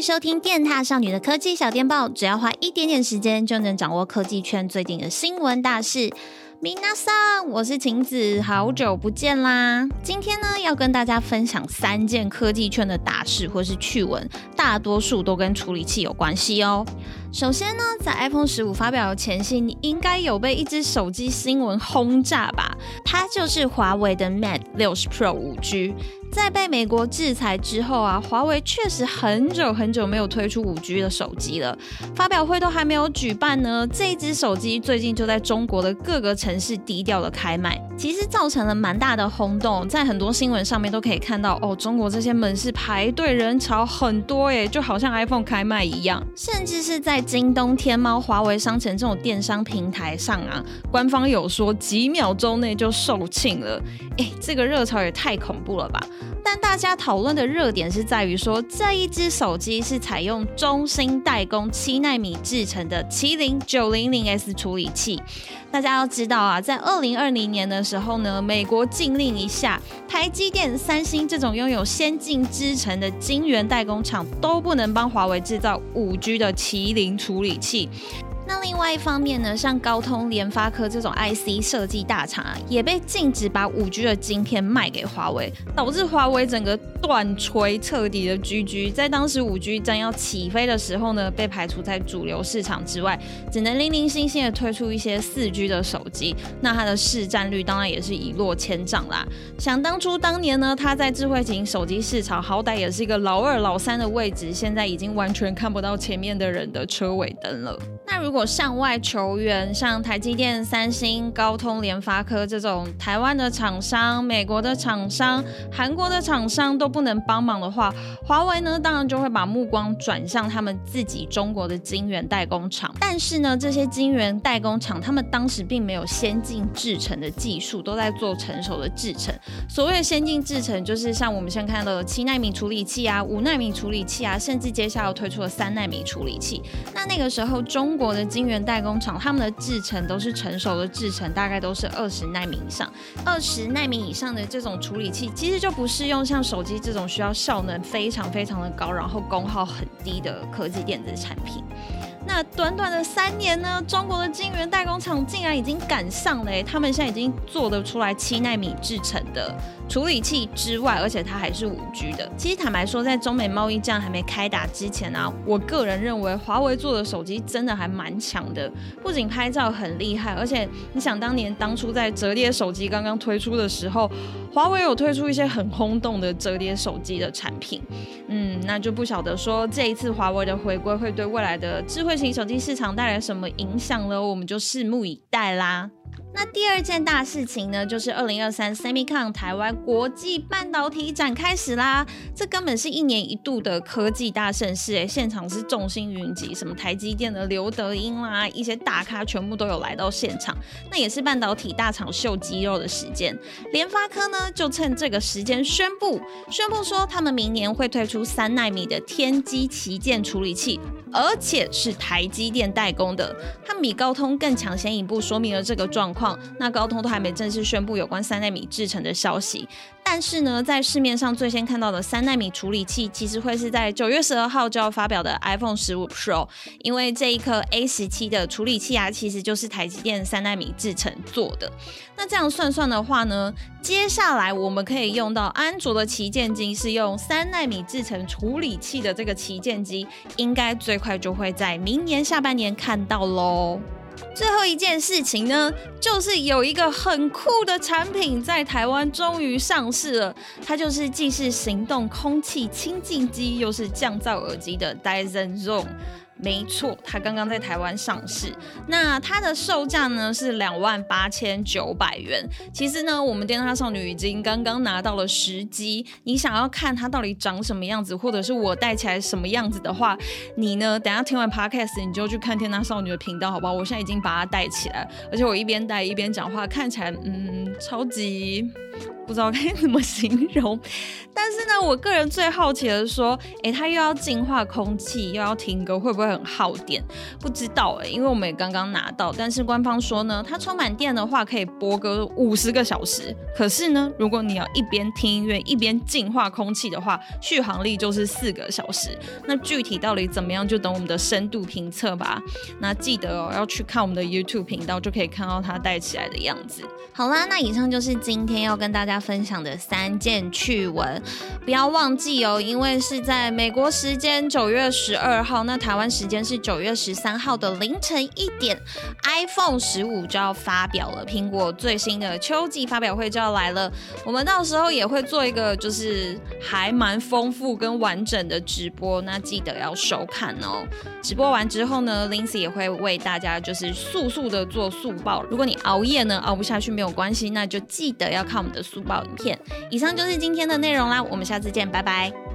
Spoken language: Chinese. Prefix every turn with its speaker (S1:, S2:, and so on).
S1: 收听电踏少女的科技小电报，只要花一点点时间，就能掌握科技圈最近的新闻大事。米娜桑，我是晴子，好久不见啦！今天呢，要跟大家分享三件科技圈的大事或是趣闻，大多数都跟处理器有关系哦。首先呢，在 iPhone 十五发表的前夕，你应该有被一支手机新闻轰炸吧？它就是华为的 Mate 60 Pro 5G。在被美国制裁之后啊，华为确实很久很久没有推出五 G 的手机了，发表会都还没有举办呢。这一只手机最近就在中国的各个城市低调的开卖，其实造成了蛮大的轰动，在很多新闻上面都可以看到哦，中国这些门市排队人潮很多耶，就好像 iPhone 开卖一样，甚至是在京东、天猫、华为商城这种电商平台上啊，官方有说几秒钟内就售罄了，哎，这个热潮也太恐怖了吧！但大家讨论的热点是在于说，这一只手机是采用中芯代工七纳米制成的麒麟九零零 S 处理器。大家要知道啊，在二零二零年的时候呢，美国禁令一下，台积电、三星这种拥有先进制程的晶圆代工厂都不能帮华为制造五 G 的麒麟处理器。那另外一方面呢，像高通、联发科这种 IC 设计大厂啊，也被禁止把五 G 的晶片卖给华为，导致华为整个断炊，彻底的 GG。在当时五 G 将要起飞的时候呢，被排除在主流市场之外，只能零零星星的推出一些四 G 的手机。那它的市占率当然也是一落千丈啦。想当初当年呢，它在智慧型手机市场好歹也是一个老二、老三的位置，现在已经完全看不到前面的人的车尾灯了。那如果向外求援，像台积电、三星、高通、联发科这种台湾的厂商、美国的厂商、韩国的厂商都不能帮忙的话，华为呢，当然就会把目光转向他们自己中国的晶圆代工厂。但是呢，这些晶圆代工厂他们当时并没有先进制程的技术，都在做成熟的制程。所谓的先进制程，就是像我们现在看到的七纳米处理器啊、五纳米处理器啊，甚至接下来推出了三纳米处理器。那那个时候中国的晶圆代工厂，他们的制程都是成熟的制程，大概都是二十纳米以上。二十纳米以上的这种处理器，其实就不适用像手机这种需要效能非常非常的高，然后功耗很低的科技电子产品。那短短的三年呢，中国的晶圆代工厂竟然已经赶上了，他们现在已经做得出来七纳米制程的处理器之外，而且它还是五 G 的。其实坦白说，在中美贸易战还没开打之前、啊，我个人认为华为做的手机真的还蛮强的，不仅拍照很厉害，而且你想当年当初在折叠手机刚刚推出的时候，华为有推出一些很轰动的折叠手机的产品。嗯，那就不晓得说这一次华为的回归会对未来的智慧型手机市场带来什么影响呢？我们就拭目以待啦。那第二件大事情呢，就是二零二三 SEMICON 台湾国际半导体展开始啦。这根本是一年一度的科技大盛事诶，现场是众星云集，什么台积电的刘德英啦，一些大咖全部都有来到现场。那也是半导体大厂秀肌肉的时间。联发科呢，就趁这个时间宣布，宣布说他们明年会推出三纳米的天玑旗舰处理器，而且是台积电代工的。他们比高通更抢先一步，说明了这个状况。那高通都还没正式宣布有关三纳米制程的消息，但是呢，在市面上最先看到的三纳米处理器，其实会是在九月十二号就要发表的 iPhone 十五 Pro，因为这一颗 A 十七的处理器啊，其实就是台积电三纳米制程做的。那这样算算的话呢，接下来我们可以用到安卓的旗舰机是用三纳米制程处理器的这个旗舰机，应该最快就会在明年下半年看到喽。最后一件事情呢，就是有一个很酷的产品在台湾终于上市了，它就是既是行动空气清净机，又是降噪耳机的 Dyson Zone。没错，它刚刚在台湾上市。那它的售价呢是两万八千九百元。其实呢，我们电獭少女已经刚刚拿到了时机。你想要看它到底长什么样子，或者是我戴起来什么样子的话，你呢，等下听完 podcast 你就去看电獭少女的频道，好不好？我现在已经把它戴起来，而且我一边戴一边讲话，看起来嗯超级。不知道该怎么形容。但是呢，我个人最好奇的是说，诶，它又要净化空气，又要听歌，会不会很耗电？不知道诶，因为我们也刚刚拿到，但是官方说呢，它充满电的话可以播歌五十个小时。可是呢，如果你要一边听音乐一边净化空气的话，续航力就是四个小时。那具体到底怎么样，就等我们的深度评测吧。那记得哦，要去看我们的 YouTube 频道，就可以看到它戴起来的样子。好啦，那以上就是今天要跟大家分享的三件趣闻。不要忘记哦，因为是在美国时间九月十二号，那台湾时间是九月十三号的凌晨一点，iPhone 十五就要发表了，苹果最新的秋季发表会就要来了。我们到时候也会做一个就是还蛮丰富跟完整的直播，那记得要收看哦。直播完之后呢，Lindsay 也会为大家就是速速的做速报。如果你熬夜呢，熬不下去没有关系，那就记得要看我们的速报影片。以上就是今天的内容啦我们下次见，拜拜。